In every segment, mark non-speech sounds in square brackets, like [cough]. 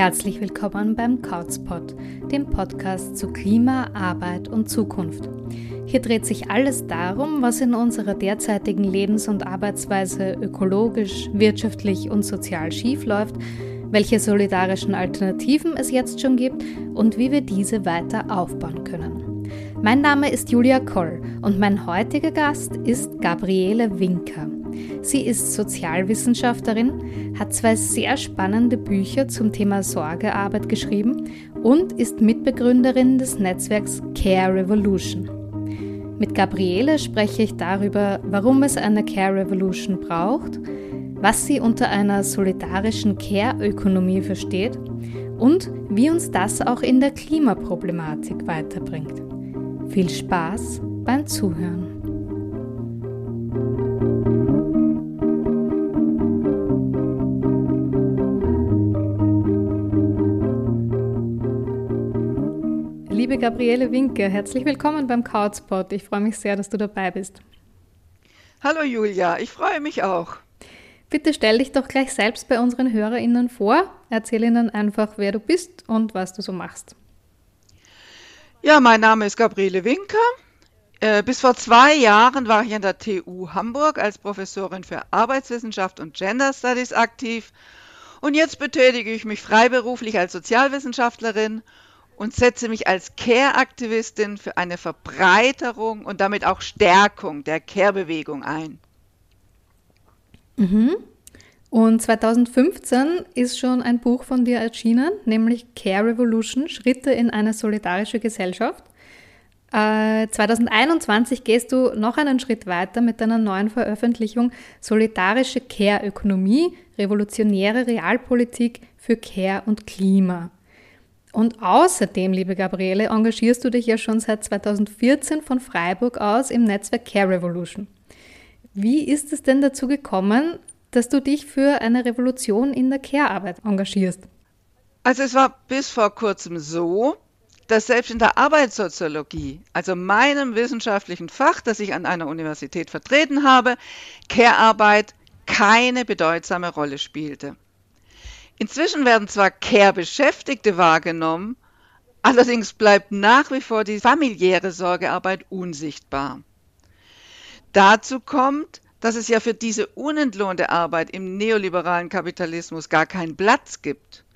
Herzlich willkommen beim Couchspot, dem Podcast zu Klima, Arbeit und Zukunft. Hier dreht sich alles darum, was in unserer derzeitigen Lebens- und Arbeitsweise ökologisch, wirtschaftlich und sozial schiefläuft, welche solidarischen Alternativen es jetzt schon gibt und wie wir diese weiter aufbauen können. Mein Name ist Julia Koll und mein heutiger Gast ist Gabriele Winker. Sie ist Sozialwissenschaftlerin, hat zwei sehr spannende Bücher zum Thema Sorgearbeit geschrieben und ist Mitbegründerin des Netzwerks Care Revolution. Mit Gabriele spreche ich darüber, warum es eine Care Revolution braucht, was sie unter einer solidarischen Care-Ökonomie versteht und wie uns das auch in der Klimaproblematik weiterbringt. Viel Spaß beim Zuhören. Liebe Gabriele Winke, herzlich willkommen beim Couchspot. Ich freue mich sehr, dass du dabei bist. Hallo Julia, ich freue mich auch. Bitte stell dich doch gleich selbst bei unseren HörerInnen vor. Erzähl ihnen einfach, wer du bist und was du so machst. Ja, mein Name ist Gabriele Winker. Äh, bis vor zwei Jahren war ich an der TU Hamburg als Professorin für Arbeitswissenschaft und Gender Studies aktiv. Und jetzt betätige ich mich freiberuflich als Sozialwissenschaftlerin und setze mich als Care-Aktivistin für eine Verbreiterung und damit auch Stärkung der Care-Bewegung ein. Mhm. Und 2015 ist schon ein Buch von dir erschienen, nämlich Care Revolution, Schritte in eine solidarische Gesellschaft. Äh, 2021 gehst du noch einen Schritt weiter mit deiner neuen Veröffentlichung Solidarische Care-Ökonomie, revolutionäre Realpolitik für Care und Klima. Und außerdem, liebe Gabriele, engagierst du dich ja schon seit 2014 von Freiburg aus im Netzwerk Care Revolution. Wie ist es denn dazu gekommen, dass du dich für eine Revolution in der Care-Arbeit engagierst? Also es war bis vor kurzem so, dass selbst in der Arbeitssoziologie, also meinem wissenschaftlichen Fach, das ich an einer Universität vertreten habe, Care-Arbeit keine bedeutsame Rolle spielte. Inzwischen werden zwar Care-Beschäftigte wahrgenommen, allerdings bleibt nach wie vor die familiäre Sorgearbeit unsichtbar. Dazu kommt, dass es ja für diese unentlohnte Arbeit im neoliberalen Kapitalismus gar keinen Platz gibt.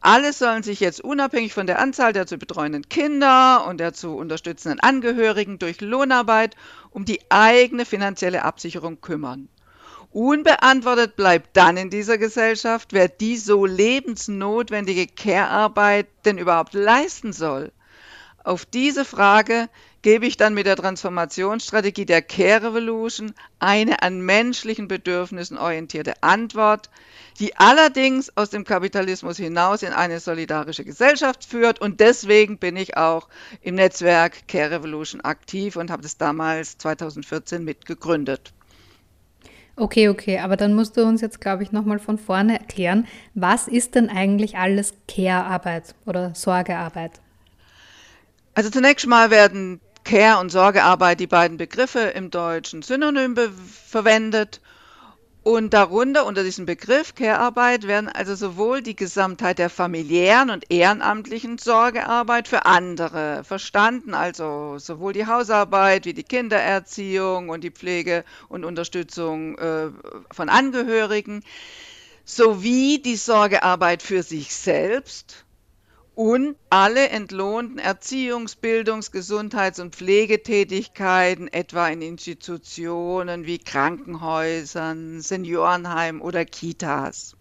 Alle sollen sich jetzt unabhängig von der Anzahl der zu betreuenden Kinder und der zu unterstützenden Angehörigen durch Lohnarbeit um die eigene finanzielle Absicherung kümmern. Unbeantwortet bleibt dann in dieser Gesellschaft, wer die so lebensnotwendige Care-Arbeit denn überhaupt leisten soll. Auf diese Frage gebe ich dann mit der Transformationsstrategie der Care Revolution eine an menschlichen Bedürfnissen orientierte Antwort, die allerdings aus dem Kapitalismus hinaus in eine solidarische Gesellschaft führt. Und deswegen bin ich auch im Netzwerk Care Revolution aktiv und habe das damals 2014 mitgegründet. Okay, okay, aber dann musst du uns jetzt, glaube ich, nochmal von vorne erklären, was ist denn eigentlich alles Care-Arbeit oder Sorgearbeit? Also zunächst mal werden Care und Sorgearbeit, die beiden Begriffe im Deutschen synonym verwendet. Und darunter, unter diesem Begriff Care-Arbeit, werden also sowohl die Gesamtheit der familiären und ehrenamtlichen Sorgearbeit für andere verstanden, also sowohl die Hausarbeit wie die Kindererziehung und die Pflege und Unterstützung äh, von Angehörigen, sowie die Sorgearbeit für sich selbst und alle entlohnten Erziehungs-, Bildungs-, Gesundheits- und Pflegetätigkeiten, etwa in Institutionen wie Krankenhäusern, Seniorenheimen oder Kitas.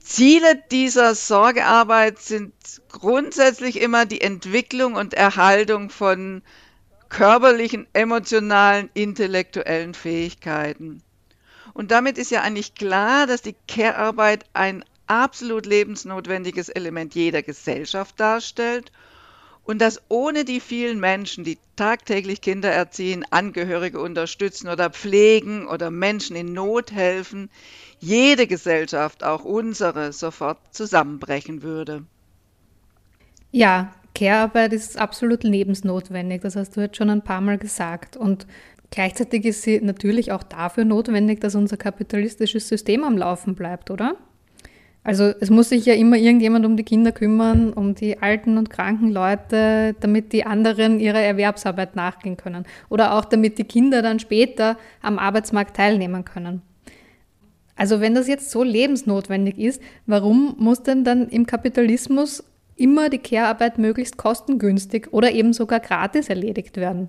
Ziele dieser Sorgearbeit sind grundsätzlich immer die Entwicklung und Erhaltung von körperlichen, emotionalen, intellektuellen Fähigkeiten. Und damit ist ja eigentlich klar, dass die Care-Arbeit ein absolut lebensnotwendiges Element jeder Gesellschaft darstellt und dass ohne die vielen Menschen, die tagtäglich Kinder erziehen, Angehörige unterstützen oder pflegen oder Menschen in Not helfen, jede Gesellschaft, auch unsere, sofort zusammenbrechen würde. Ja, Care-Arbeit ist absolut lebensnotwendig, das hast du jetzt schon ein paar Mal gesagt. Und gleichzeitig ist sie natürlich auch dafür notwendig, dass unser kapitalistisches System am Laufen bleibt, oder? Also es muss sich ja immer irgendjemand um die Kinder kümmern, um die alten und kranken Leute, damit die anderen ihrer Erwerbsarbeit nachgehen können. Oder auch damit die Kinder dann später am Arbeitsmarkt teilnehmen können. Also wenn das jetzt so lebensnotwendig ist, warum muss denn dann im Kapitalismus immer die Care-Arbeit möglichst kostengünstig oder eben sogar gratis erledigt werden?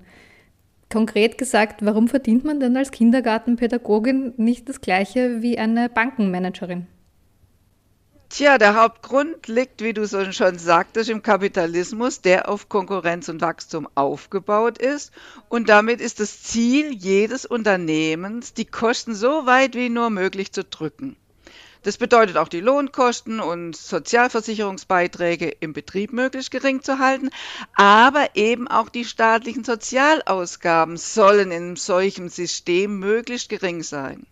Konkret gesagt, warum verdient man denn als Kindergartenpädagogin nicht das gleiche wie eine Bankenmanagerin? Tja, der Hauptgrund liegt, wie du schon sagtest, im Kapitalismus, der auf Konkurrenz und Wachstum aufgebaut ist. Und damit ist das Ziel jedes Unternehmens, die Kosten so weit wie nur möglich zu drücken. Das bedeutet auch die Lohnkosten und Sozialversicherungsbeiträge im Betrieb möglichst gering zu halten, aber eben auch die staatlichen Sozialausgaben sollen in solchem System möglichst gering sein.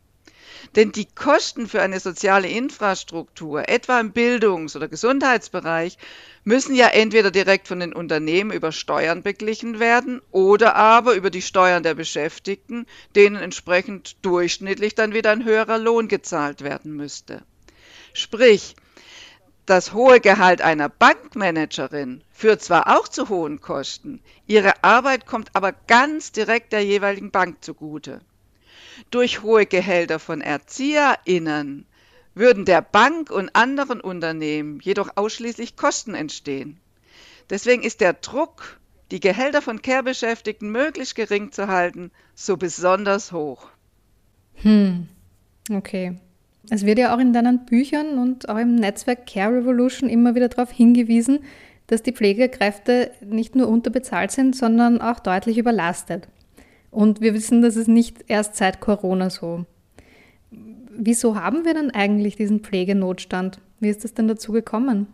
Denn die Kosten für eine soziale Infrastruktur, etwa im Bildungs- oder Gesundheitsbereich, müssen ja entweder direkt von den Unternehmen über Steuern beglichen werden oder aber über die Steuern der Beschäftigten, denen entsprechend durchschnittlich dann wieder ein höherer Lohn gezahlt werden müsste. Sprich, das hohe Gehalt einer Bankmanagerin führt zwar auch zu hohen Kosten, ihre Arbeit kommt aber ganz direkt der jeweiligen Bank zugute. Durch hohe Gehälter von ErzieherInnen würden der Bank und anderen Unternehmen jedoch ausschließlich Kosten entstehen. Deswegen ist der Druck, die Gehälter von Care-Beschäftigten möglichst gering zu halten, so besonders hoch. Hm, okay. Es wird ja auch in deinen Büchern und auch im Netzwerk Care Revolution immer wieder darauf hingewiesen, dass die Pflegekräfte nicht nur unterbezahlt sind, sondern auch deutlich überlastet. Und wir wissen, das ist nicht erst seit Corona so. Wieso haben wir denn eigentlich diesen Pflegenotstand? Wie ist es denn dazu gekommen?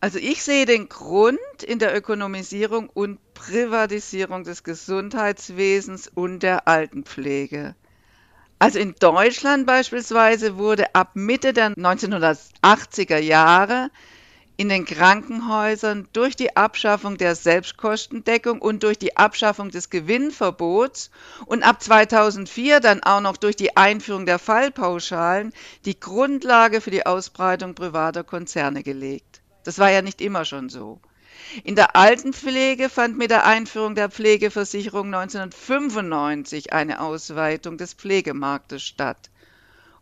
Also ich sehe den Grund in der Ökonomisierung und Privatisierung des Gesundheitswesens und der Altenpflege. Also in Deutschland beispielsweise wurde ab Mitte der 1980er Jahre in den Krankenhäusern durch die Abschaffung der Selbstkostendeckung und durch die Abschaffung des Gewinnverbots und ab 2004 dann auch noch durch die Einführung der Fallpauschalen die Grundlage für die Ausbreitung privater Konzerne gelegt. Das war ja nicht immer schon so. In der Altenpflege fand mit der Einführung der Pflegeversicherung 1995 eine Ausweitung des Pflegemarktes statt.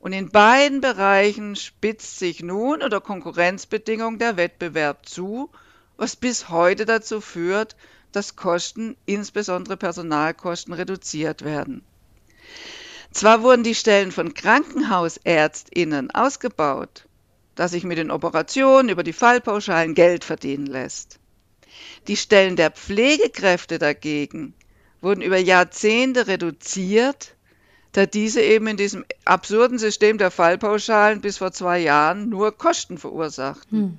Und in beiden Bereichen spitzt sich nun unter Konkurrenzbedingungen der Wettbewerb zu, was bis heute dazu führt, dass Kosten, insbesondere Personalkosten, reduziert werden. Zwar wurden die Stellen von Krankenhausärztinnen ausgebaut, dass sich mit den Operationen über die Fallpauschalen Geld verdienen lässt. Die Stellen der Pflegekräfte dagegen wurden über Jahrzehnte reduziert, da diese eben in diesem absurden System der Fallpauschalen bis vor zwei Jahren nur Kosten verursachten. Hm.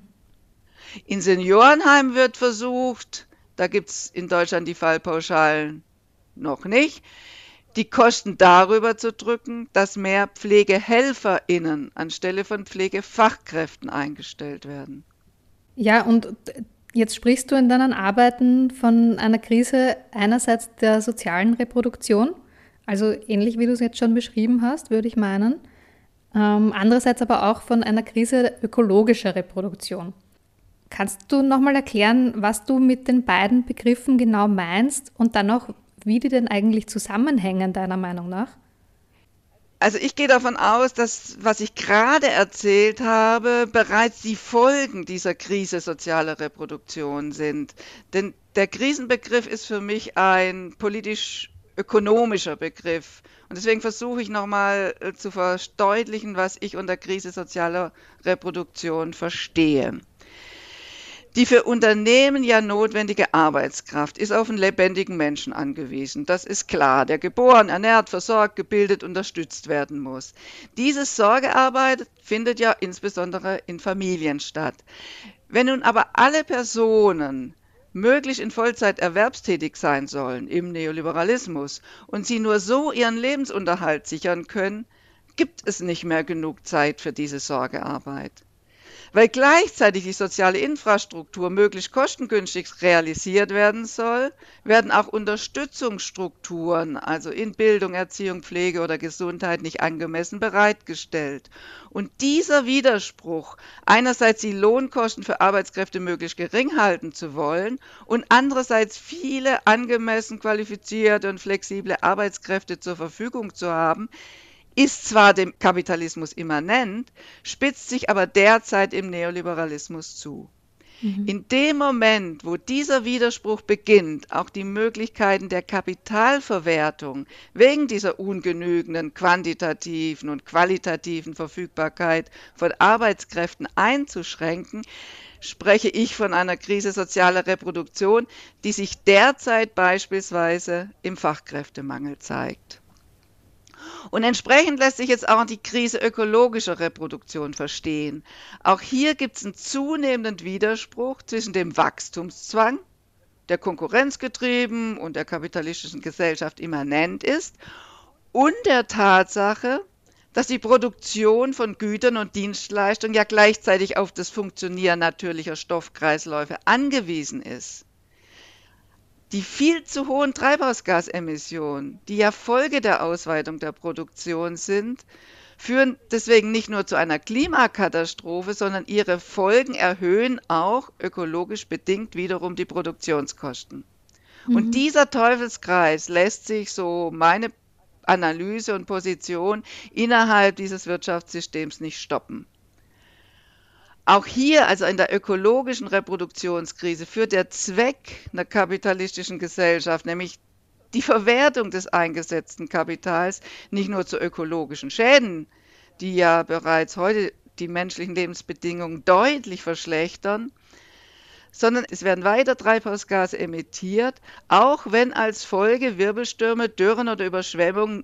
In Seniorenheimen wird versucht, da gibt es in Deutschland die Fallpauschalen noch nicht, die Kosten darüber zu drücken, dass mehr PflegehelferInnen anstelle von Pflegefachkräften eingestellt werden. Ja, und jetzt sprichst du in deinen Arbeiten von einer Krise einerseits der sozialen Reproduktion also ähnlich wie du es jetzt schon beschrieben hast, würde ich meinen. Ähm, andererseits aber auch von einer Krise ökologischer Reproduktion. Kannst du nochmal erklären, was du mit den beiden Begriffen genau meinst und dann auch, wie die denn eigentlich zusammenhängen, deiner Meinung nach? Also ich gehe davon aus, dass, was ich gerade erzählt habe, bereits die Folgen dieser Krise sozialer Reproduktion sind. Denn der Krisenbegriff ist für mich ein politisch ökonomischer Begriff. Und deswegen versuche ich nochmal äh, zu verdeutlichen, was ich unter Krise sozialer Reproduktion verstehe. Die für Unternehmen ja notwendige Arbeitskraft ist auf einen lebendigen Menschen angewiesen. Das ist klar, der geboren, ernährt, versorgt, gebildet, unterstützt werden muss. Diese Sorgearbeit findet ja insbesondere in Familien statt. Wenn nun aber alle Personen möglich in Vollzeit erwerbstätig sein sollen im Neoliberalismus und sie nur so ihren Lebensunterhalt sichern können, gibt es nicht mehr genug Zeit für diese Sorgearbeit. Weil gleichzeitig die soziale Infrastruktur möglichst kostengünstig realisiert werden soll, werden auch Unterstützungsstrukturen, also in Bildung, Erziehung, Pflege oder Gesundheit, nicht angemessen bereitgestellt. Und dieser Widerspruch, einerseits die Lohnkosten für Arbeitskräfte möglichst gering halten zu wollen und andererseits viele angemessen qualifizierte und flexible Arbeitskräfte zur Verfügung zu haben, ist zwar dem Kapitalismus immanent, spitzt sich aber derzeit im Neoliberalismus zu. Mhm. In dem Moment, wo dieser Widerspruch beginnt, auch die Möglichkeiten der Kapitalverwertung wegen dieser ungenügenden quantitativen und qualitativen Verfügbarkeit von Arbeitskräften einzuschränken, spreche ich von einer Krise sozialer Reproduktion, die sich derzeit beispielsweise im Fachkräftemangel zeigt. Und entsprechend lässt sich jetzt auch die Krise ökologischer Reproduktion verstehen. Auch hier gibt es einen zunehmenden Widerspruch zwischen dem Wachstumszwang, der konkurrenzgetrieben und der kapitalistischen Gesellschaft immanent ist, und der Tatsache, dass die Produktion von Gütern und Dienstleistungen ja gleichzeitig auf das Funktionieren natürlicher Stoffkreisläufe angewiesen ist. Die viel zu hohen Treibhausgasemissionen, die ja Folge der Ausweitung der Produktion sind, führen deswegen nicht nur zu einer Klimakatastrophe, sondern ihre Folgen erhöhen auch ökologisch bedingt wiederum die Produktionskosten. Mhm. Und dieser Teufelskreis lässt sich, so meine Analyse und Position, innerhalb dieses Wirtschaftssystems nicht stoppen. Auch hier, also in der ökologischen Reproduktionskrise, führt der Zweck einer kapitalistischen Gesellschaft, nämlich die Verwertung des eingesetzten Kapitals, nicht nur zu ökologischen Schäden, die ja bereits heute die menschlichen Lebensbedingungen deutlich verschlechtern, sondern es werden weiter Treibhausgase emittiert, auch wenn als Folge Wirbelstürme, Dürren oder Überschwemmungen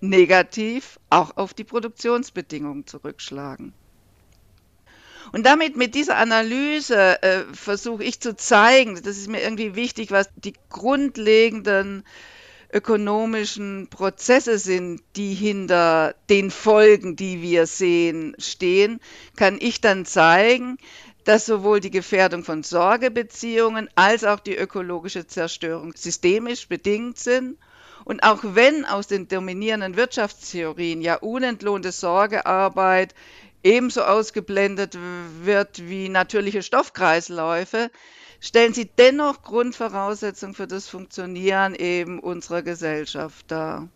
negativ auch auf die Produktionsbedingungen zurückschlagen. Und damit mit dieser Analyse äh, versuche ich zu zeigen, das ist mir irgendwie wichtig, was die grundlegenden ökonomischen Prozesse sind, die hinter den Folgen, die wir sehen, stehen, kann ich dann zeigen, dass sowohl die Gefährdung von Sorgebeziehungen als auch die ökologische Zerstörung systemisch bedingt sind. Und auch wenn aus den dominierenden Wirtschaftstheorien ja unentlohnte Sorgearbeit ebenso ausgeblendet wird wie natürliche Stoffkreisläufe, stellen sie dennoch Grundvoraussetzungen für das Funktionieren eben unserer Gesellschaft dar.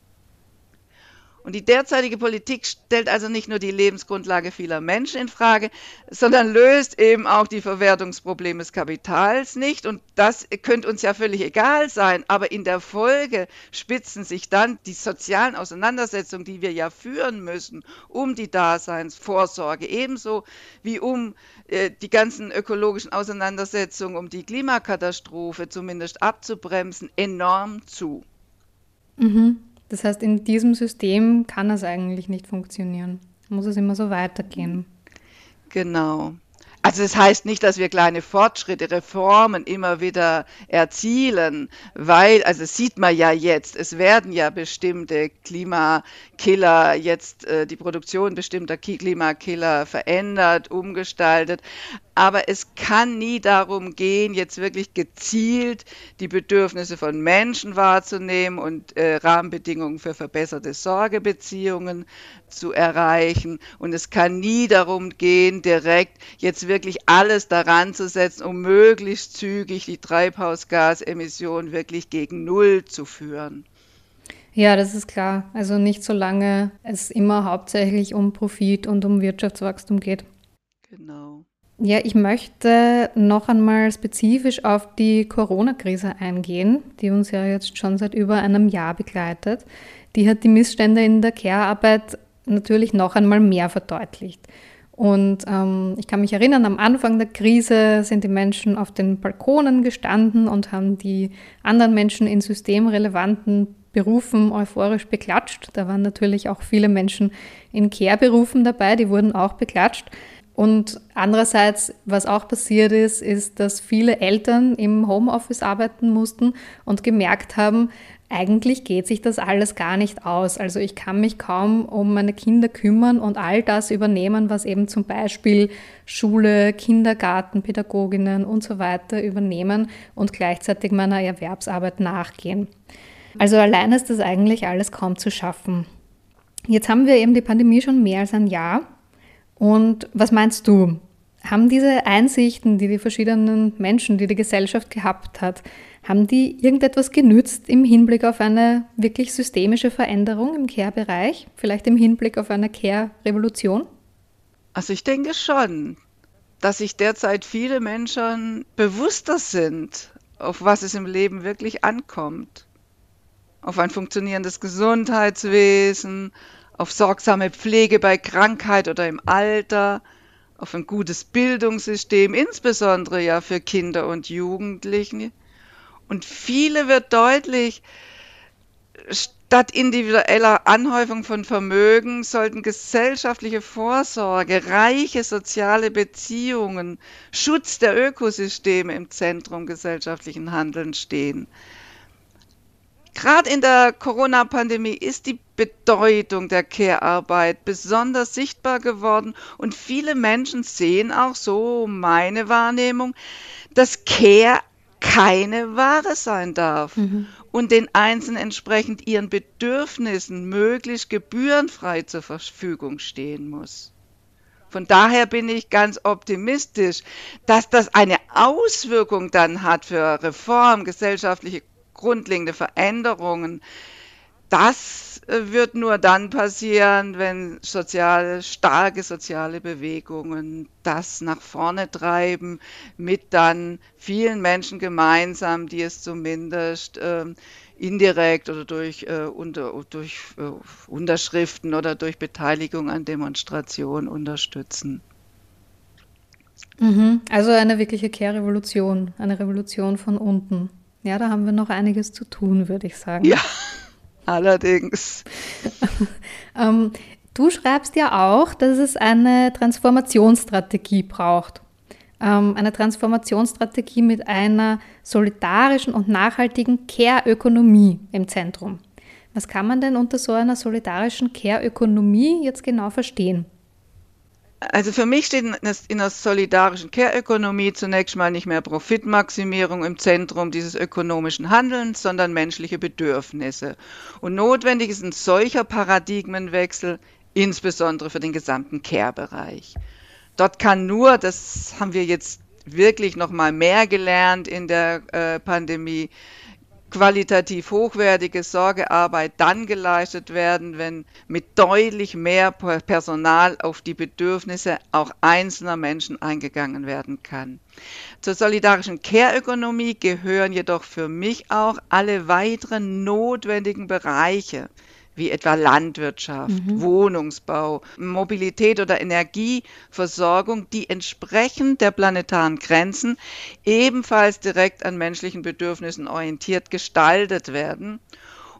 Und die derzeitige Politik stellt also nicht nur die Lebensgrundlage vieler Menschen in Frage, sondern löst eben auch die Verwertungsprobleme des Kapitals nicht. Und das könnte uns ja völlig egal sein. Aber in der Folge spitzen sich dann die sozialen Auseinandersetzungen, die wir ja führen müssen, um die Daseinsvorsorge, ebenso wie um äh, die ganzen ökologischen Auseinandersetzungen, um die Klimakatastrophe zumindest abzubremsen, enorm zu. Mhm. Das heißt, in diesem System kann es eigentlich nicht funktionieren. Muss es immer so weitergehen. Genau. Also es das heißt nicht, dass wir kleine Fortschritte, Reformen immer wieder erzielen, weil, also sieht man ja jetzt, es werden ja bestimmte Klimakiller, jetzt äh, die Produktion bestimmter Klimakiller verändert, umgestaltet, aber es kann nie darum gehen, jetzt wirklich gezielt die Bedürfnisse von Menschen wahrzunehmen und äh, Rahmenbedingungen für verbesserte Sorgebeziehungen zu erreichen. Und es kann nie darum gehen, direkt jetzt wirklich alles daran zu setzen, um möglichst zügig die Treibhausgasemissionen wirklich gegen Null zu führen. Ja, das ist klar. Also nicht solange es immer hauptsächlich um Profit und um Wirtschaftswachstum geht. Genau. Ja, ich möchte noch einmal spezifisch auf die Corona-Krise eingehen, die uns ja jetzt schon seit über einem Jahr begleitet. Die hat die Missstände in der Care-Arbeit natürlich noch einmal mehr verdeutlicht. Und ähm, ich kann mich erinnern, am Anfang der Krise sind die Menschen auf den Balkonen gestanden und haben die anderen Menschen in systemrelevanten Berufen euphorisch beklatscht. Da waren natürlich auch viele Menschen in Care-Berufen dabei, die wurden auch beklatscht. Und andererseits, was auch passiert ist, ist, dass viele Eltern im Homeoffice arbeiten mussten und gemerkt haben, eigentlich geht sich das alles gar nicht aus. Also ich kann mich kaum um meine Kinder kümmern und all das übernehmen, was eben zum Beispiel Schule, Kindergarten, Pädagoginnen und so weiter übernehmen und gleichzeitig meiner Erwerbsarbeit nachgehen. Also allein ist das eigentlich alles kaum zu schaffen. Jetzt haben wir eben die Pandemie schon mehr als ein Jahr. Und was meinst du? Haben diese Einsichten, die die verschiedenen Menschen, die die Gesellschaft gehabt hat, haben die irgendetwas genützt im Hinblick auf eine wirklich systemische Veränderung im Care-Bereich? Vielleicht im Hinblick auf eine Care-Revolution? Also ich denke schon, dass sich derzeit viele Menschen bewusster sind, auf was es im Leben wirklich ankommt. Auf ein funktionierendes Gesundheitswesen, auf sorgsame Pflege bei Krankheit oder im Alter, auf ein gutes Bildungssystem, insbesondere ja für Kinder und Jugendliche. Und viele wird deutlich, statt individueller Anhäufung von Vermögen sollten gesellschaftliche Vorsorge, reiche soziale Beziehungen, Schutz der Ökosysteme im Zentrum gesellschaftlichen Handelns stehen. Gerade in der Corona-Pandemie ist die Bedeutung der Care-Arbeit besonders sichtbar geworden und viele Menschen sehen auch so meine Wahrnehmung, dass Care keine Ware sein darf mhm. und den Einzelnen entsprechend ihren Bedürfnissen möglichst gebührenfrei zur Verfügung stehen muss. Von daher bin ich ganz optimistisch, dass das eine Auswirkung dann hat für Reform, gesellschaftliche grundlegende Veränderungen, das äh, wird nur dann passieren, wenn soziale, starke soziale Bewegungen das nach vorne treiben, mit dann vielen Menschen gemeinsam, die es zumindest äh, indirekt oder durch, äh, unter, durch äh, Unterschriften oder durch Beteiligung an Demonstrationen unterstützen. Mhm. Also eine wirkliche Kehrrevolution, eine Revolution von unten. Ja, da haben wir noch einiges zu tun, würde ich sagen. Ja, allerdings. [laughs] ähm, du schreibst ja auch, dass es eine Transformationsstrategie braucht. Ähm, eine Transformationsstrategie mit einer solidarischen und nachhaltigen Care-Ökonomie im Zentrum. Was kann man denn unter so einer solidarischen Care-Ökonomie jetzt genau verstehen? Also für mich steht in der solidarischen Care-Ökonomie zunächst mal nicht mehr Profitmaximierung im Zentrum dieses ökonomischen Handelns, sondern menschliche Bedürfnisse. Und notwendig ist ein solcher Paradigmenwechsel, insbesondere für den gesamten Care-Bereich. Dort kann nur, das haben wir jetzt wirklich noch mal mehr gelernt in der äh, Pandemie, qualitativ hochwertige Sorgearbeit dann geleistet werden, wenn mit deutlich mehr Personal auf die Bedürfnisse auch einzelner Menschen eingegangen werden kann. Zur solidarischen Care-Ökonomie gehören jedoch für mich auch alle weiteren notwendigen Bereiche, wie etwa Landwirtschaft, mhm. Wohnungsbau, Mobilität oder Energieversorgung, die entsprechend der planetaren Grenzen ebenfalls direkt an menschlichen Bedürfnissen orientiert gestaltet werden.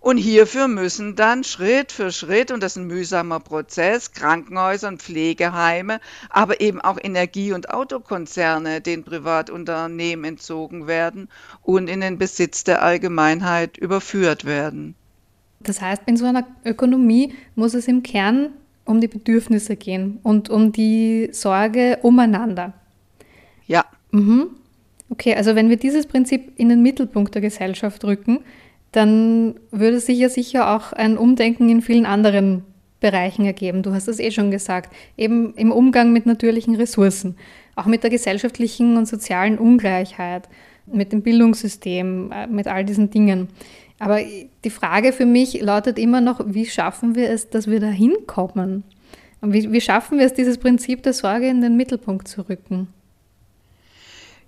Und hierfür müssen dann Schritt für Schritt, und das ist ein mühsamer Prozess, Krankenhäuser und Pflegeheime, aber eben auch Energie- und Autokonzerne den Privatunternehmen entzogen werden und in den Besitz der Allgemeinheit überführt werden. Das heißt, in so einer Ökonomie muss es im Kern um die Bedürfnisse gehen und um die Sorge umeinander. Ja. Mhm. Okay, also wenn wir dieses Prinzip in den Mittelpunkt der Gesellschaft rücken, dann würde sich ja sicher auch ein Umdenken in vielen anderen Bereichen ergeben. Du hast es eh schon gesagt, eben im Umgang mit natürlichen Ressourcen, auch mit der gesellschaftlichen und sozialen Ungleichheit, mit dem Bildungssystem, äh, mit all diesen Dingen. Aber die Frage für mich lautet immer noch, wie schaffen wir es, dass wir da hinkommen? Wie, wie schaffen wir es, dieses Prinzip der Sorge in den Mittelpunkt zu rücken?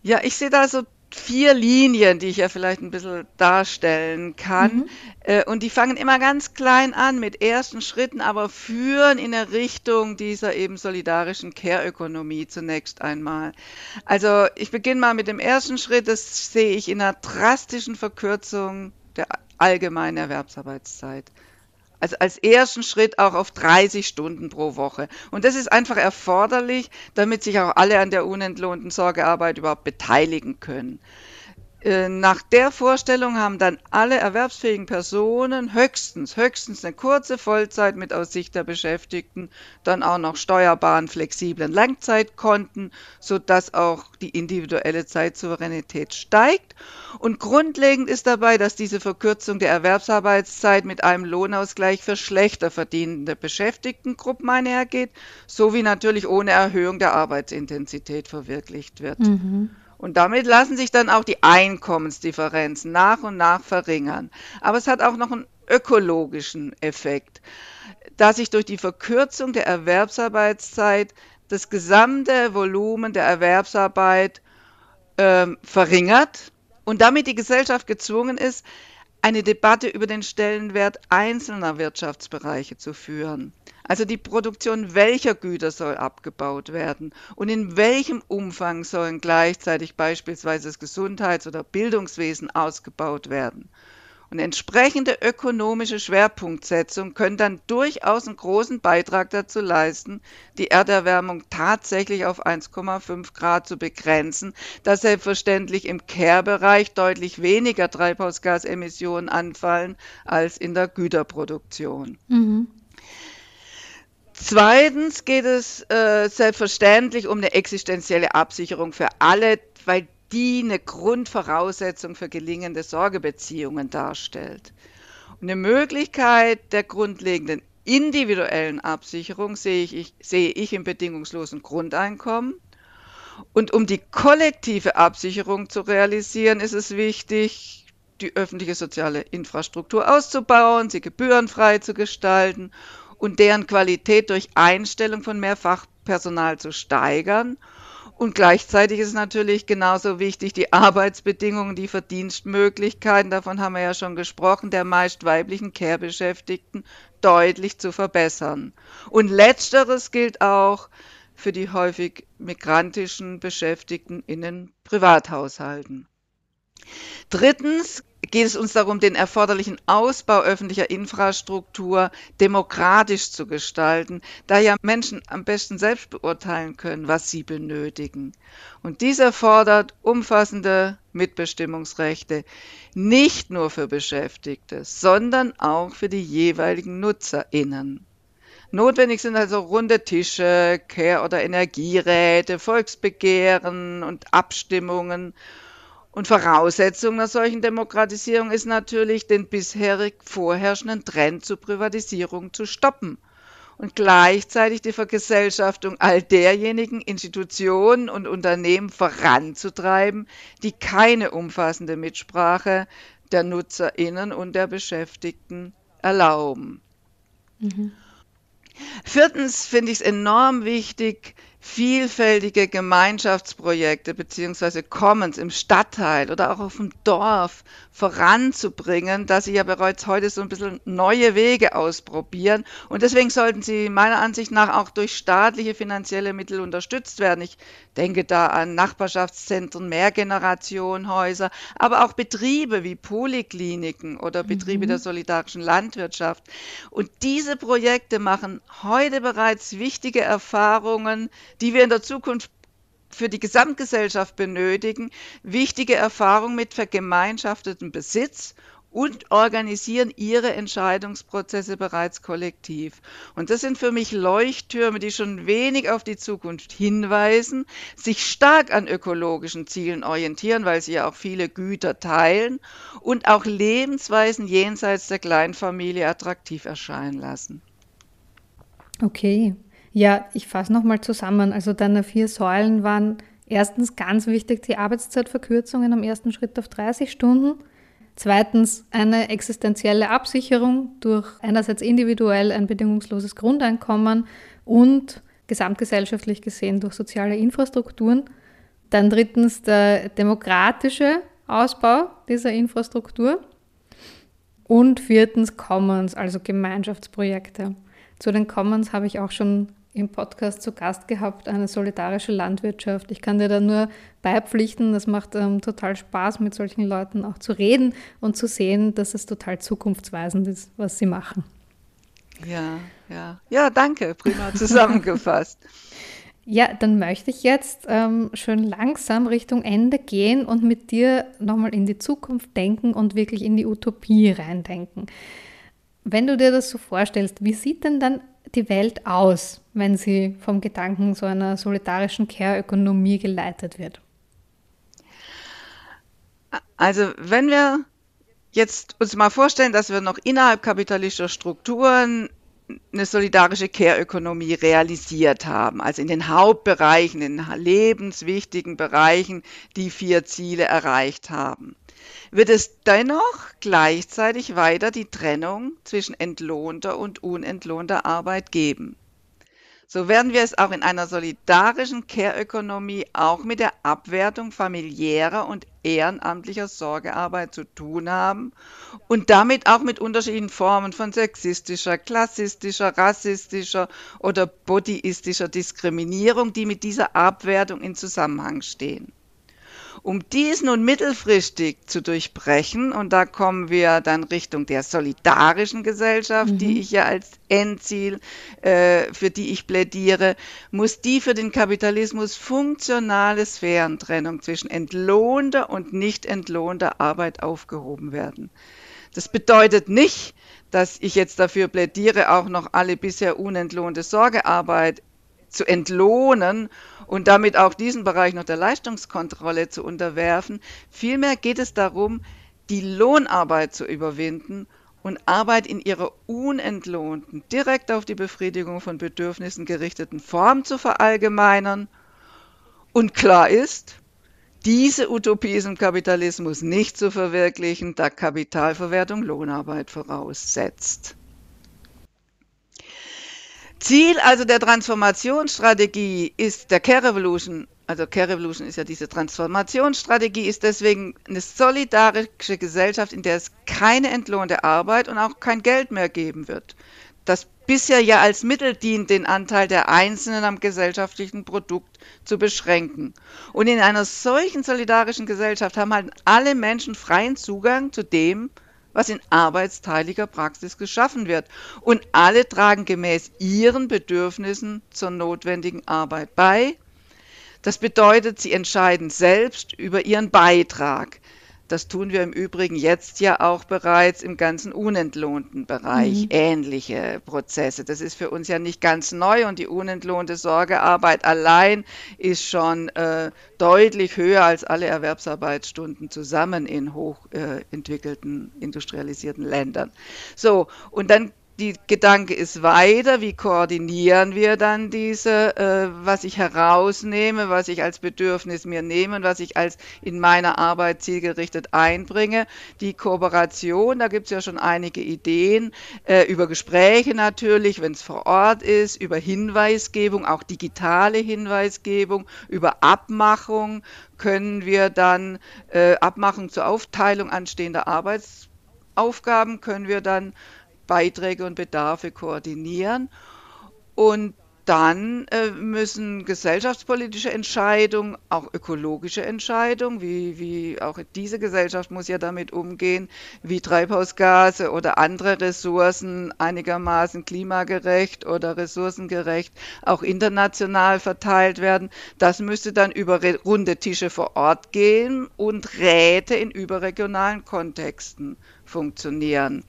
Ja, ich sehe da so vier Linien, die ich ja vielleicht ein bisschen darstellen kann. Mhm. Äh, und die fangen immer ganz klein an mit ersten Schritten, aber führen in der Richtung dieser eben solidarischen Care-Ökonomie zunächst einmal. Also ich beginne mal mit dem ersten Schritt, das sehe ich in einer drastischen Verkürzung der allgemeine Erwerbsarbeitszeit. Also als ersten Schritt auch auf 30 Stunden pro Woche. Und das ist einfach erforderlich, damit sich auch alle an der unentlohnten Sorgearbeit überhaupt beteiligen können. Äh, nach der Vorstellung haben dann alle erwerbsfähigen Personen höchstens, höchstens eine kurze Vollzeit mit aus Sicht der Beschäftigten, dann auch noch steuerbaren, flexiblen Langzeitkonten, sodass auch die individuelle Zeitsouveränität steigt. Und grundlegend ist dabei, dass diese Verkürzung der Erwerbsarbeitszeit mit einem Lohnausgleich für schlechter verdienende Beschäftigtengruppen einhergeht, sowie natürlich ohne Erhöhung der Arbeitsintensität verwirklicht wird. Mhm. Und damit lassen sich dann auch die Einkommensdifferenzen nach und nach verringern. Aber es hat auch noch einen ökologischen Effekt, da sich durch die Verkürzung der Erwerbsarbeitszeit das gesamte Volumen der Erwerbsarbeit äh, verringert und damit die Gesellschaft gezwungen ist, eine Debatte über den Stellenwert einzelner Wirtschaftsbereiche zu führen. Also die Produktion welcher Güter soll abgebaut werden und in welchem Umfang sollen gleichzeitig beispielsweise das Gesundheits- oder Bildungswesen ausgebaut werden. Und entsprechende ökonomische Schwerpunktsetzung können dann durchaus einen großen Beitrag dazu leisten, die Erderwärmung tatsächlich auf 1,5 Grad zu begrenzen, da selbstverständlich im Care-Bereich deutlich weniger Treibhausgasemissionen anfallen als in der Güterproduktion. Mhm. Zweitens geht es äh, selbstverständlich um eine existenzielle Absicherung für alle, weil die eine Grundvoraussetzung für gelingende Sorgebeziehungen darstellt. Und eine Möglichkeit der grundlegenden individuellen Absicherung sehe ich, sehe ich im bedingungslosen Grundeinkommen. Und um die kollektive Absicherung zu realisieren, ist es wichtig, die öffentliche soziale Infrastruktur auszubauen, sie gebührenfrei zu gestalten und deren Qualität durch Einstellung von mehr Fachpersonal zu steigern. Und gleichzeitig ist natürlich genauso wichtig, die Arbeitsbedingungen, die Verdienstmöglichkeiten, davon haben wir ja schon gesprochen, der meist weiblichen Care-Beschäftigten deutlich zu verbessern. Und letzteres gilt auch für die häufig migrantischen Beschäftigten in den Privathaushalten. Drittens geht es uns darum, den erforderlichen Ausbau öffentlicher Infrastruktur demokratisch zu gestalten, da ja Menschen am besten selbst beurteilen können, was sie benötigen. Und dies erfordert umfassende Mitbestimmungsrechte, nicht nur für Beschäftigte, sondern auch für die jeweiligen Nutzerinnen. Notwendig sind also runde Tische, Care- oder Energieräte, Volksbegehren und Abstimmungen und Voraussetzung einer solchen Demokratisierung ist natürlich, den bisherig vorherrschenden Trend zur Privatisierung zu stoppen und gleichzeitig die Vergesellschaftung all derjenigen Institutionen und Unternehmen voranzutreiben, die keine umfassende Mitsprache der Nutzerinnen und der Beschäftigten erlauben. Mhm. Viertens finde ich es enorm wichtig, vielfältige Gemeinschaftsprojekte beziehungsweise Commons im Stadtteil oder auch auf dem Dorf voranzubringen, dass sie ja bereits heute so ein bisschen neue Wege ausprobieren. Und deswegen sollten sie meiner Ansicht nach auch durch staatliche finanzielle Mittel unterstützt werden. Ich denke da an Nachbarschaftszentren, Mehrgenerationenhäuser, aber auch Betriebe wie Polikliniken oder Betriebe mhm. der solidarischen Landwirtschaft. Und diese Projekte machen heute bereits wichtige Erfahrungen, die wir in der Zukunft für die Gesamtgesellschaft benötigen, wichtige Erfahrungen mit vergemeinschaftetem Besitz und organisieren ihre Entscheidungsprozesse bereits kollektiv. Und das sind für mich Leuchttürme, die schon wenig auf die Zukunft hinweisen, sich stark an ökologischen Zielen orientieren, weil sie ja auch viele Güter teilen und auch Lebensweisen jenseits der Kleinfamilie attraktiv erscheinen lassen. Okay, ja, ich fasse nochmal zusammen. Also deine vier Säulen waren erstens ganz wichtig die Arbeitszeitverkürzungen am ersten Schritt auf 30 Stunden. Zweitens eine existenzielle Absicherung durch einerseits individuell ein bedingungsloses Grundeinkommen und gesamtgesellschaftlich gesehen durch soziale Infrastrukturen. Dann drittens der demokratische Ausbau dieser Infrastruktur. Und viertens Commons, also Gemeinschaftsprojekte. Zu den Commons habe ich auch schon im Podcast zu Gast gehabt, eine solidarische Landwirtschaft. Ich kann dir da nur beipflichten, das macht ähm, total Spaß, mit solchen Leuten auch zu reden und zu sehen, dass es total zukunftsweisend ist, was sie machen. Ja, ja. Ja, danke, prima [laughs] zusammengefasst. Ja, dann möchte ich jetzt ähm, schön langsam Richtung Ende gehen und mit dir nochmal in die Zukunft denken und wirklich in die Utopie reindenken. Wenn du dir das so vorstellst, wie sieht denn dann die Welt aus, wenn sie vom Gedanken so einer solidarischen Care-Ökonomie geleitet wird? Also wenn wir jetzt uns mal vorstellen, dass wir noch innerhalb kapitalistischer Strukturen eine solidarische Care-Ökonomie realisiert haben, also in den Hauptbereichen, in den lebenswichtigen Bereichen die vier Ziele erreicht haben, wird es dennoch gleichzeitig weiter die Trennung zwischen entlohnter und unentlohnter Arbeit geben. So werden wir es auch in einer solidarischen Care-Ökonomie auch mit der Abwertung familiärer und ehrenamtlicher Sorgearbeit zu tun haben und damit auch mit unterschiedlichen Formen von sexistischer, klassistischer, rassistischer oder bodyistischer Diskriminierung, die mit dieser Abwertung in Zusammenhang stehen. Um dies nun mittelfristig zu durchbrechen, und da kommen wir dann Richtung der solidarischen Gesellschaft, mhm. die ich ja als Endziel, äh, für die ich plädiere, muss die für den Kapitalismus funktionale Sphärentrennung zwischen entlohnter und nicht entlohnter Arbeit aufgehoben werden. Das bedeutet nicht, dass ich jetzt dafür plädiere, auch noch alle bisher unentlohnte Sorgearbeit zu entlohnen und damit auch diesen Bereich noch der Leistungskontrolle zu unterwerfen. Vielmehr geht es darum, die Lohnarbeit zu überwinden und Arbeit in ihrer unentlohnten, direkt auf die Befriedigung von Bedürfnissen gerichteten Form zu verallgemeinern. Und klar ist, diese Utopie ist im Kapitalismus nicht zu verwirklichen, da Kapitalverwertung Lohnarbeit voraussetzt. Ziel also der Transformationsstrategie ist der Care Revolution, also Care Revolution ist ja diese Transformationsstrategie, ist deswegen eine solidarische Gesellschaft, in der es keine entlohnte Arbeit und auch kein Geld mehr geben wird. Das bisher ja als Mittel dient, den Anteil der Einzelnen am gesellschaftlichen Produkt zu beschränken. Und in einer solchen solidarischen Gesellschaft haben halt alle Menschen freien Zugang zu dem, was in arbeitsteiliger Praxis geschaffen wird. Und alle tragen gemäß ihren Bedürfnissen zur notwendigen Arbeit bei. Das bedeutet, sie entscheiden selbst über ihren Beitrag. Das tun wir im Übrigen jetzt ja auch bereits im ganzen unentlohnten Bereich. Mhm. Ähnliche Prozesse. Das ist für uns ja nicht ganz neu und die unentlohnte Sorgearbeit allein ist schon äh, deutlich höher als alle Erwerbsarbeitsstunden zusammen in hochentwickelten, äh, industrialisierten Ländern. So, und dann die Gedanke ist weiter, wie koordinieren wir dann diese, äh, was ich herausnehme, was ich als Bedürfnis mir nehme und was ich als in meiner Arbeit zielgerichtet einbringe. Die Kooperation, da gibt es ja schon einige Ideen, äh, über Gespräche natürlich, wenn es vor Ort ist, über Hinweisgebung, auch digitale Hinweisgebung, über Abmachung können wir dann äh, Abmachung zur Aufteilung anstehender Arbeitsaufgaben können wir dann Beiträge und Bedarfe koordinieren. Und dann äh, müssen gesellschaftspolitische Entscheidungen, auch ökologische Entscheidungen, wie, wie auch diese Gesellschaft muss ja damit umgehen, wie Treibhausgase oder andere Ressourcen einigermaßen klimagerecht oder ressourcengerecht auch international verteilt werden. Das müsste dann über runde Tische vor Ort gehen und Räte in überregionalen Kontexten funktionieren.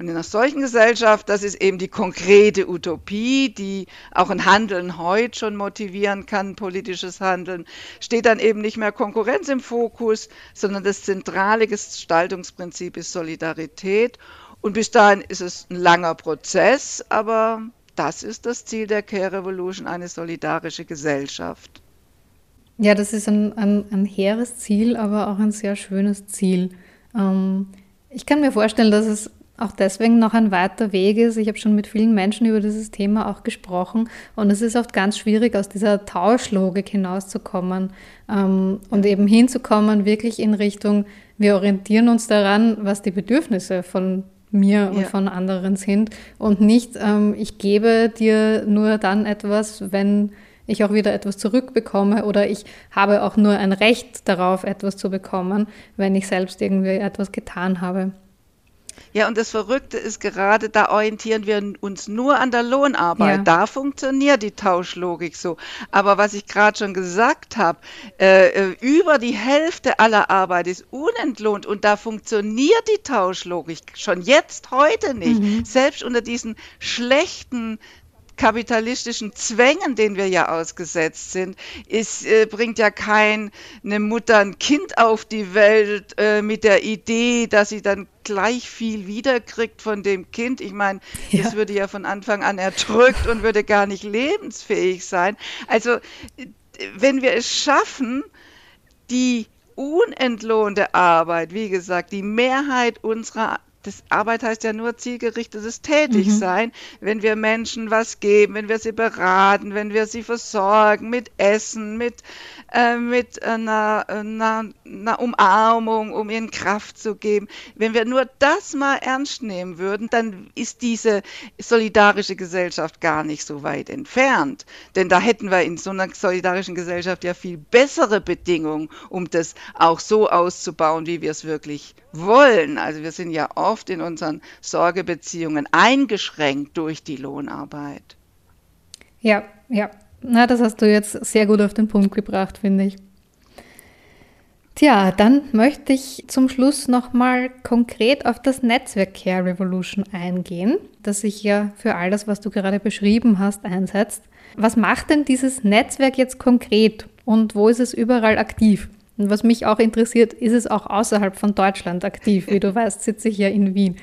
Und in einer solchen Gesellschaft, das ist eben die konkrete Utopie, die auch ein Handeln heute schon motivieren kann, politisches Handeln, steht dann eben nicht mehr Konkurrenz im Fokus, sondern das zentrale Gestaltungsprinzip ist Solidarität. Und bis dahin ist es ein langer Prozess, aber das ist das Ziel der Care Revolution, eine solidarische Gesellschaft. Ja, das ist ein, ein, ein hehres Ziel, aber auch ein sehr schönes Ziel. Ähm, ich kann mir vorstellen, dass es auch deswegen noch ein weiter Weg ist. Ich habe schon mit vielen Menschen über dieses Thema auch gesprochen und es ist oft ganz schwierig, aus dieser Tauschlogik hinauszukommen ähm, und eben hinzukommen, wirklich in Richtung, wir orientieren uns daran, was die Bedürfnisse von mir und ja. von anderen sind und nicht, ähm, ich gebe dir nur dann etwas, wenn ich auch wieder etwas zurückbekomme oder ich habe auch nur ein Recht darauf, etwas zu bekommen, wenn ich selbst irgendwie etwas getan habe. Ja, und das Verrückte ist gerade, da orientieren wir uns nur an der Lohnarbeit. Ja. Da funktioniert die Tauschlogik so. Aber was ich gerade schon gesagt habe, äh, äh, über die Hälfte aller Arbeit ist unentlohnt und da funktioniert die Tauschlogik schon jetzt heute nicht. Mhm. Selbst unter diesen schlechten kapitalistischen Zwängen, denen wir ja ausgesetzt sind, ist, äh, bringt ja keine Mutter ein Kind auf die Welt äh, mit der Idee, dass sie dann gleich viel wiederkriegt von dem Kind. Ich meine, ja. das würde ja von Anfang an erdrückt und würde gar nicht lebensfähig sein. Also, wenn wir es schaffen, die unentlohnte Arbeit, wie gesagt, die Mehrheit unserer das Arbeit heißt ja nur zielgerichtetes Tätigsein, mhm. wenn wir Menschen was geben, wenn wir sie beraten, wenn wir sie versorgen mit Essen, mit, äh, mit einer, einer, einer, Umarmung, um ihnen Kraft zu geben. Wenn wir nur das mal ernst nehmen würden, dann ist diese solidarische Gesellschaft gar nicht so weit entfernt. Denn da hätten wir in so einer solidarischen Gesellschaft ja viel bessere Bedingungen, um das auch so auszubauen, wie wir es wirklich wollen. Also wir sind ja oft in unseren Sorgebeziehungen eingeschränkt durch die Lohnarbeit. Ja, ja. Na, das hast du jetzt sehr gut auf den Punkt gebracht, finde ich. Tja, dann möchte ich zum Schluss nochmal konkret auf das Netzwerk Care Revolution eingehen, das sich ja für all das, was du gerade beschrieben hast, einsetzt. Was macht denn dieses Netzwerk jetzt konkret und wo ist es überall aktiv? Und was mich auch interessiert, ist es auch außerhalb von Deutschland aktiv? Wie du weißt, sitze ich ja in Wien.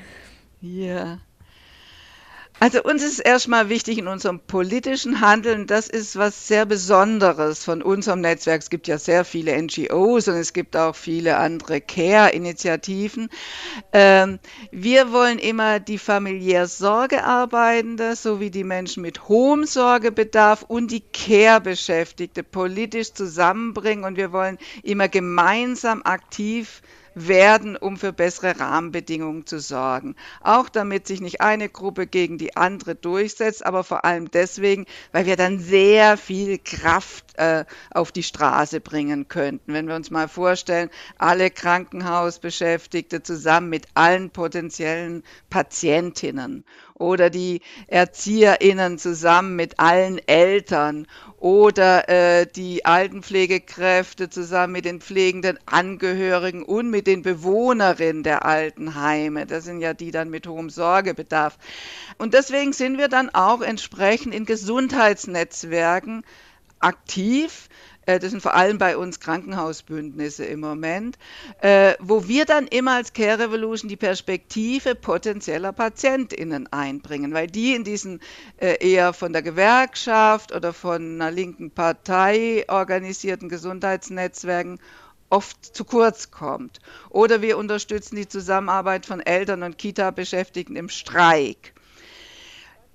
Ja. Also uns ist erstmal wichtig in unserem politischen Handeln, das ist was sehr Besonderes von unserem Netzwerk. Es gibt ja sehr viele NGOs und es gibt auch viele andere Care-Initiativen. Ähm, wir wollen immer die familiär Sorgearbeitende sowie die Menschen mit hohem Sorgebedarf und die Care-Beschäftigte politisch zusammenbringen und wir wollen immer gemeinsam aktiv werden, um für bessere Rahmenbedingungen zu sorgen. Auch damit sich nicht eine Gruppe gegen die andere durchsetzt, aber vor allem deswegen, weil wir dann sehr viel Kraft äh, auf die Straße bringen könnten. Wenn wir uns mal vorstellen, alle Krankenhausbeschäftigte zusammen mit allen potenziellen Patientinnen oder die ErzieherInnen zusammen mit allen Eltern oder äh, die Altenpflegekräfte zusammen mit den pflegenden Angehörigen und mit den Bewohnerinnen der Altenheime. Das sind ja die dann mit hohem Sorgebedarf. Und deswegen sind wir dann auch entsprechend in Gesundheitsnetzwerken aktiv, das sind vor allem bei uns Krankenhausbündnisse im Moment, äh, wo wir dann immer als Care Revolution die Perspektive potenzieller PatientInnen einbringen, weil die in diesen äh, eher von der Gewerkschaft oder von einer linken Partei organisierten Gesundheitsnetzwerken oft zu kurz kommt. Oder wir unterstützen die Zusammenarbeit von Eltern und Kita-Beschäftigten im Streik.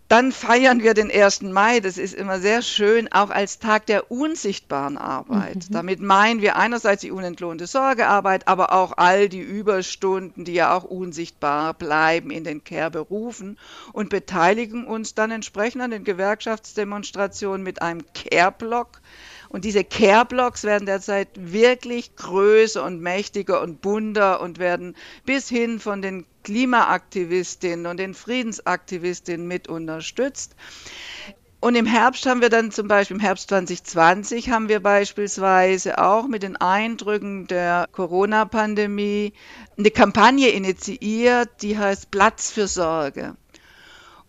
Dann feiern wir den 1. Mai, das ist immer sehr schön, auch als Tag der unsichtbaren Arbeit. Mhm. Damit meinen wir einerseits die unentlohnte Sorgearbeit, aber auch all die Überstunden, die ja auch unsichtbar bleiben in den Care-Berufen und beteiligen uns dann entsprechend an den Gewerkschaftsdemonstrationen mit einem Care-Block, und diese Care-Blocks werden derzeit wirklich größer und mächtiger und bunter und werden bis hin von den Klimaaktivistinnen und den Friedensaktivistinnen mit unterstützt. Und im Herbst haben wir dann zum Beispiel, im Herbst 2020 haben wir beispielsweise auch mit den Eindrücken der Corona-Pandemie eine Kampagne initiiert, die heißt Platz für Sorge.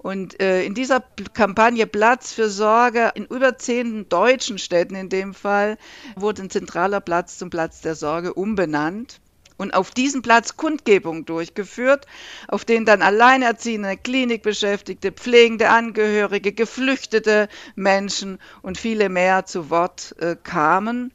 Und äh, in dieser Kampagne Platz für Sorge in über zehn deutschen Städten in dem Fall wurde ein zentraler Platz zum Platz der Sorge umbenannt und auf diesem Platz Kundgebungen durchgeführt, auf denen dann alleinerziehende, Klinikbeschäftigte, pflegende Angehörige, geflüchtete Menschen und viele mehr zu Wort äh, kamen.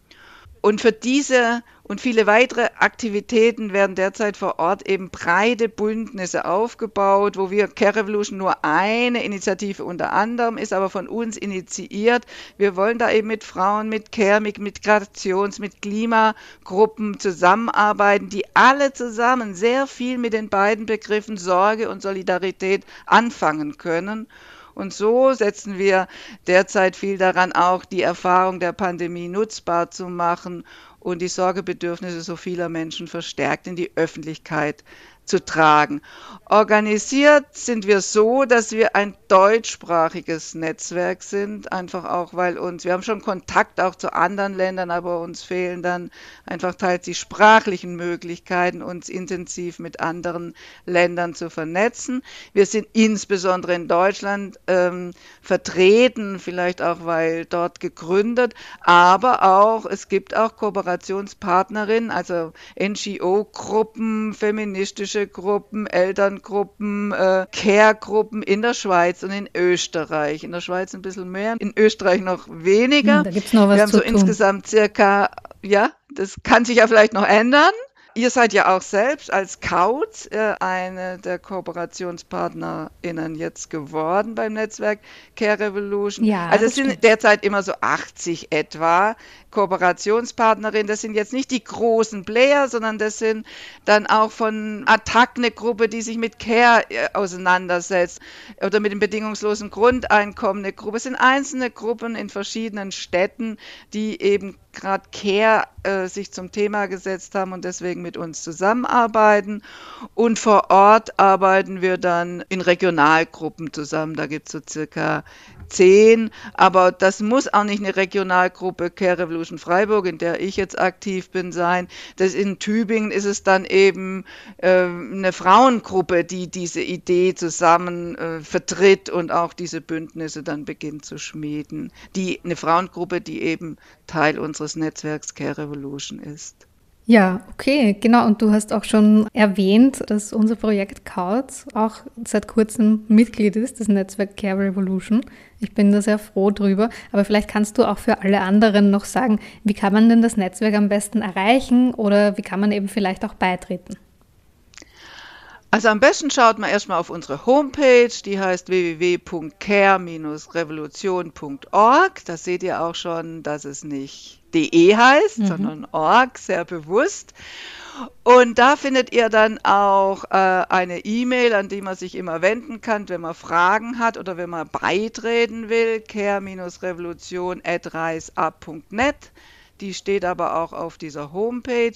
Und für diese und viele weitere Aktivitäten werden derzeit vor Ort eben breite Bündnisse aufgebaut, wo wir Care Revolution nur eine Initiative unter anderem ist, aber von uns initiiert. Wir wollen da eben mit Frauen, mit Care, mit Migrations-, mit Klimagruppen zusammenarbeiten, die alle zusammen sehr viel mit den beiden Begriffen Sorge und Solidarität anfangen können. Und so setzen wir derzeit viel daran, auch die Erfahrung der Pandemie nutzbar zu machen und die Sorgebedürfnisse so vieler Menschen verstärkt in die Öffentlichkeit zu tragen. Organisiert sind wir so, dass wir ein deutschsprachiges Netzwerk sind, einfach auch, weil uns, wir haben schon Kontakt auch zu anderen Ländern, aber uns fehlen dann einfach teils die sprachlichen Möglichkeiten, uns intensiv mit anderen Ländern zu vernetzen. Wir sind insbesondere in Deutschland ähm, vertreten, vielleicht auch, weil dort gegründet, aber auch, es gibt auch Kooperationspartnerinnen, also NGO-Gruppen, feministische Gruppen, Eltern Gruppen, äh, Care-Gruppen in der Schweiz und in Österreich. In der Schweiz ein bisschen mehr, in Österreich noch weniger. Hm, da gibt's noch was Wir haben zu so tun. insgesamt circa, ja, das kann sich ja vielleicht noch ändern. Ihr seid ja auch selbst als Kauz äh, eine der KooperationspartnerInnen jetzt geworden beim Netzwerk Care Revolution. Ja, also es sind stimmt. derzeit immer so 80 etwa Kooperationspartnerinnen. Das sind jetzt nicht die großen Player, sondern das sind dann auch von Attac eine Gruppe, die sich mit Care äh, auseinandersetzt oder mit dem bedingungslosen Grundeinkommen eine Gruppe. Es sind einzelne Gruppen in verschiedenen Städten, die eben gerade Care äh, sich zum Thema gesetzt haben und deswegen mit uns zusammenarbeiten. Und vor Ort arbeiten wir dann in Regionalgruppen zusammen. Da gibt es so circa zehn, aber das muss auch nicht eine Regionalgruppe Care Revolution Freiburg, in der ich jetzt aktiv bin, sein. Das in Tübingen ist es dann eben äh, eine Frauengruppe, die diese Idee zusammen äh, vertritt und auch diese Bündnisse dann beginnt zu schmieden. Die eine Frauengruppe, die eben Teil unseres Netzwerks Care Revolution ist. Ja, okay, genau. Und du hast auch schon erwähnt, dass unser Projekt Kautz auch seit kurzem Mitglied ist, das Netzwerk Care Revolution. Ich bin da sehr froh drüber. Aber vielleicht kannst du auch für alle anderen noch sagen, wie kann man denn das Netzwerk am besten erreichen oder wie kann man eben vielleicht auch beitreten? Also am besten schaut man erstmal auf unsere Homepage, die heißt www.care-revolution.org. Da seht ihr auch schon, dass es nicht de heißt, mhm. sondern org, sehr bewusst. Und da findet ihr dann auch äh, eine E-Mail, an die man sich immer wenden kann, wenn man Fragen hat oder wenn man beitreten will, care-revolution.reisab.net. Die steht aber auch auf dieser Homepage.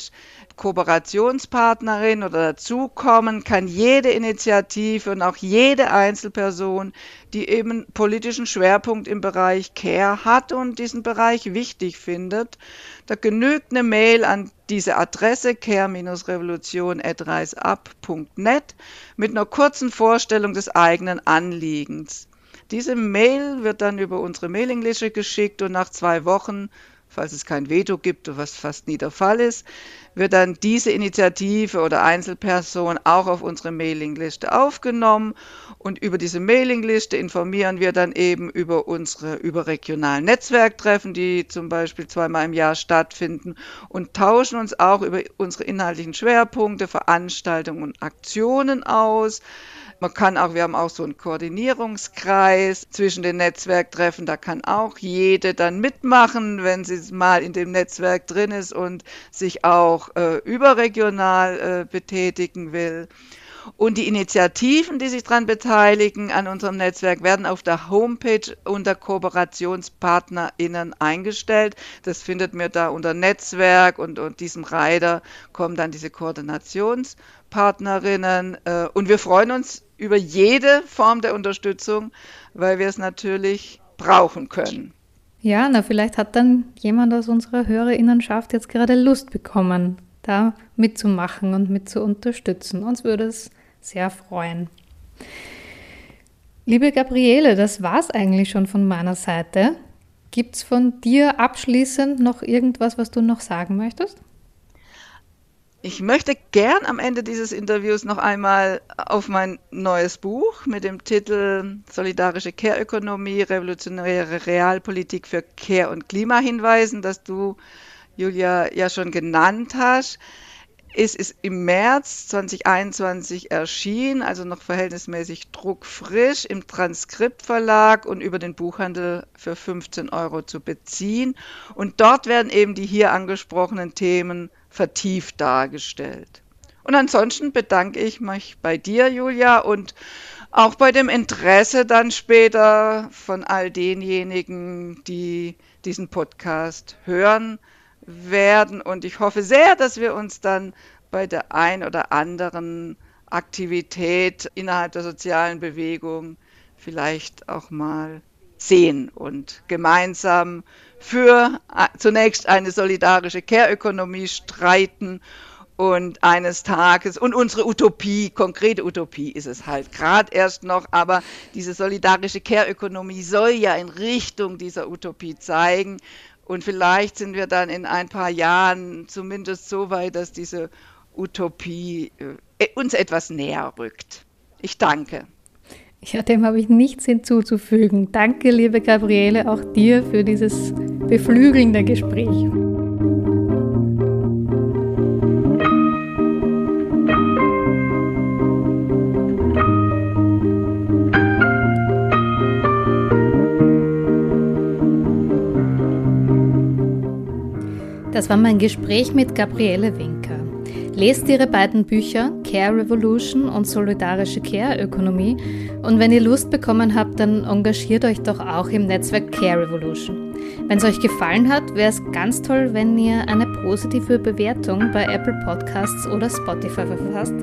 Kooperationspartnerin oder dazukommen kann jede Initiative und auch jede Einzelperson, die eben politischen Schwerpunkt im Bereich Care hat und diesen Bereich wichtig findet. Da genügt eine Mail an diese Adresse care-revolution.reisab.net mit einer kurzen Vorstellung des eigenen Anliegens. Diese Mail wird dann über unsere Mailingliste geschickt und nach zwei Wochen falls es kein Veto gibt, was fast nie der Fall ist, wird dann diese Initiative oder Einzelperson auch auf unsere Mailingliste aufgenommen und über diese Mailingliste informieren wir dann eben über unsere überregionalen Netzwerktreffen, die zum Beispiel zweimal im Jahr stattfinden und tauschen uns auch über unsere inhaltlichen Schwerpunkte, Veranstaltungen und Aktionen aus. Man kann auch, wir haben auch so einen Koordinierungskreis zwischen den Netzwerktreffen, da kann auch jede dann mitmachen, wenn sie mal in dem Netzwerk drin ist und sich auch äh, überregional äh, betätigen will. Und die Initiativen, die sich daran beteiligen an unserem Netzwerk, werden auf der Homepage unter KooperationspartnerInnen eingestellt. Das findet man da unter Netzwerk und, und diesem Reiter kommen dann diese Koordinationspartnerinnen. Äh, und wir freuen uns über jede Form der Unterstützung, weil wir es natürlich brauchen können. Ja, na, vielleicht hat dann jemand aus unserer Hörerinnenschaft jetzt gerade Lust bekommen, da mitzumachen und mit zu unterstützen. Uns würde es sehr freuen. Liebe Gabriele, das war's eigentlich schon von meiner Seite. Gibt's von dir abschließend noch irgendwas, was du noch sagen möchtest? Ich möchte gern am Ende dieses Interviews noch einmal auf mein neues Buch mit dem Titel Solidarische Care-Ökonomie, revolutionäre Realpolitik für Care und Klima hinweisen, das du, Julia, ja schon genannt hast. Es ist im März 2021 erschienen, also noch verhältnismäßig druckfrisch im Transkriptverlag und über den Buchhandel für 15 Euro zu beziehen. Und dort werden eben die hier angesprochenen Themen vertieft dargestellt. Und ansonsten bedanke ich mich bei dir, Julia, und auch bei dem Interesse dann später von all denjenigen, die diesen Podcast hören werden. Und ich hoffe sehr, dass wir uns dann bei der ein oder anderen Aktivität innerhalb der sozialen Bewegung vielleicht auch mal sehen und gemeinsam für zunächst eine solidarische Care-Ökonomie streiten und eines Tages und unsere Utopie, konkrete Utopie ist es halt gerade erst noch, aber diese solidarische Care-Ökonomie soll ja in Richtung dieser Utopie zeigen und vielleicht sind wir dann in ein paar Jahren zumindest so weit, dass diese Utopie äh, uns etwas näher rückt. Ich danke. Ja, dem habe ich nichts hinzuzufügen. Danke, liebe Gabriele, auch dir für dieses beflügelnde Gespräch. Das war mein Gespräch mit Gabriele Winker. Lest ihre beiden Bücher Care Revolution und Solidarische Care-Ökonomie und wenn ihr Lust bekommen habt, dann engagiert euch doch auch im Netzwerk Care Revolution. Wenn es euch gefallen hat, wäre es ganz toll, wenn ihr eine positive Bewertung bei Apple Podcasts oder Spotify verfasst.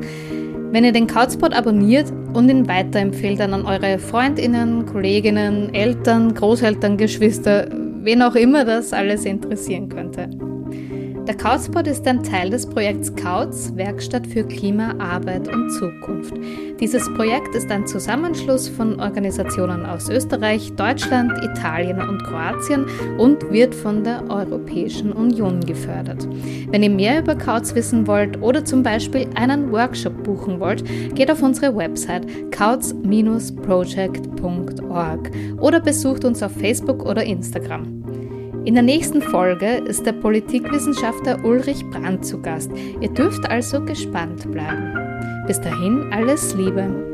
Wenn ihr den Couchspot abonniert und ihn weiterempfehlt dann an eure Freundinnen, Kolleginnen, Eltern, Großeltern, Geschwister, wen auch immer das alles interessieren könnte. Der Couchspot ist ein Teil des Projekts Couts, Werkstatt für Klima, Arbeit und Zukunft. Dieses Projekt ist ein Zusammenschluss von Organisationen aus Österreich, Deutschland, Italien und Kroatien und wird von der Europäischen Union gefördert. Wenn ihr mehr über Couts wissen wollt oder zum Beispiel einen Workshop buchen wollt, geht auf unsere Website couts-project.org oder besucht uns auf Facebook oder Instagram. In der nächsten Folge ist der Politikwissenschaftler Ulrich Brandt zu Gast. Ihr dürft also gespannt bleiben. Bis dahin alles Liebe.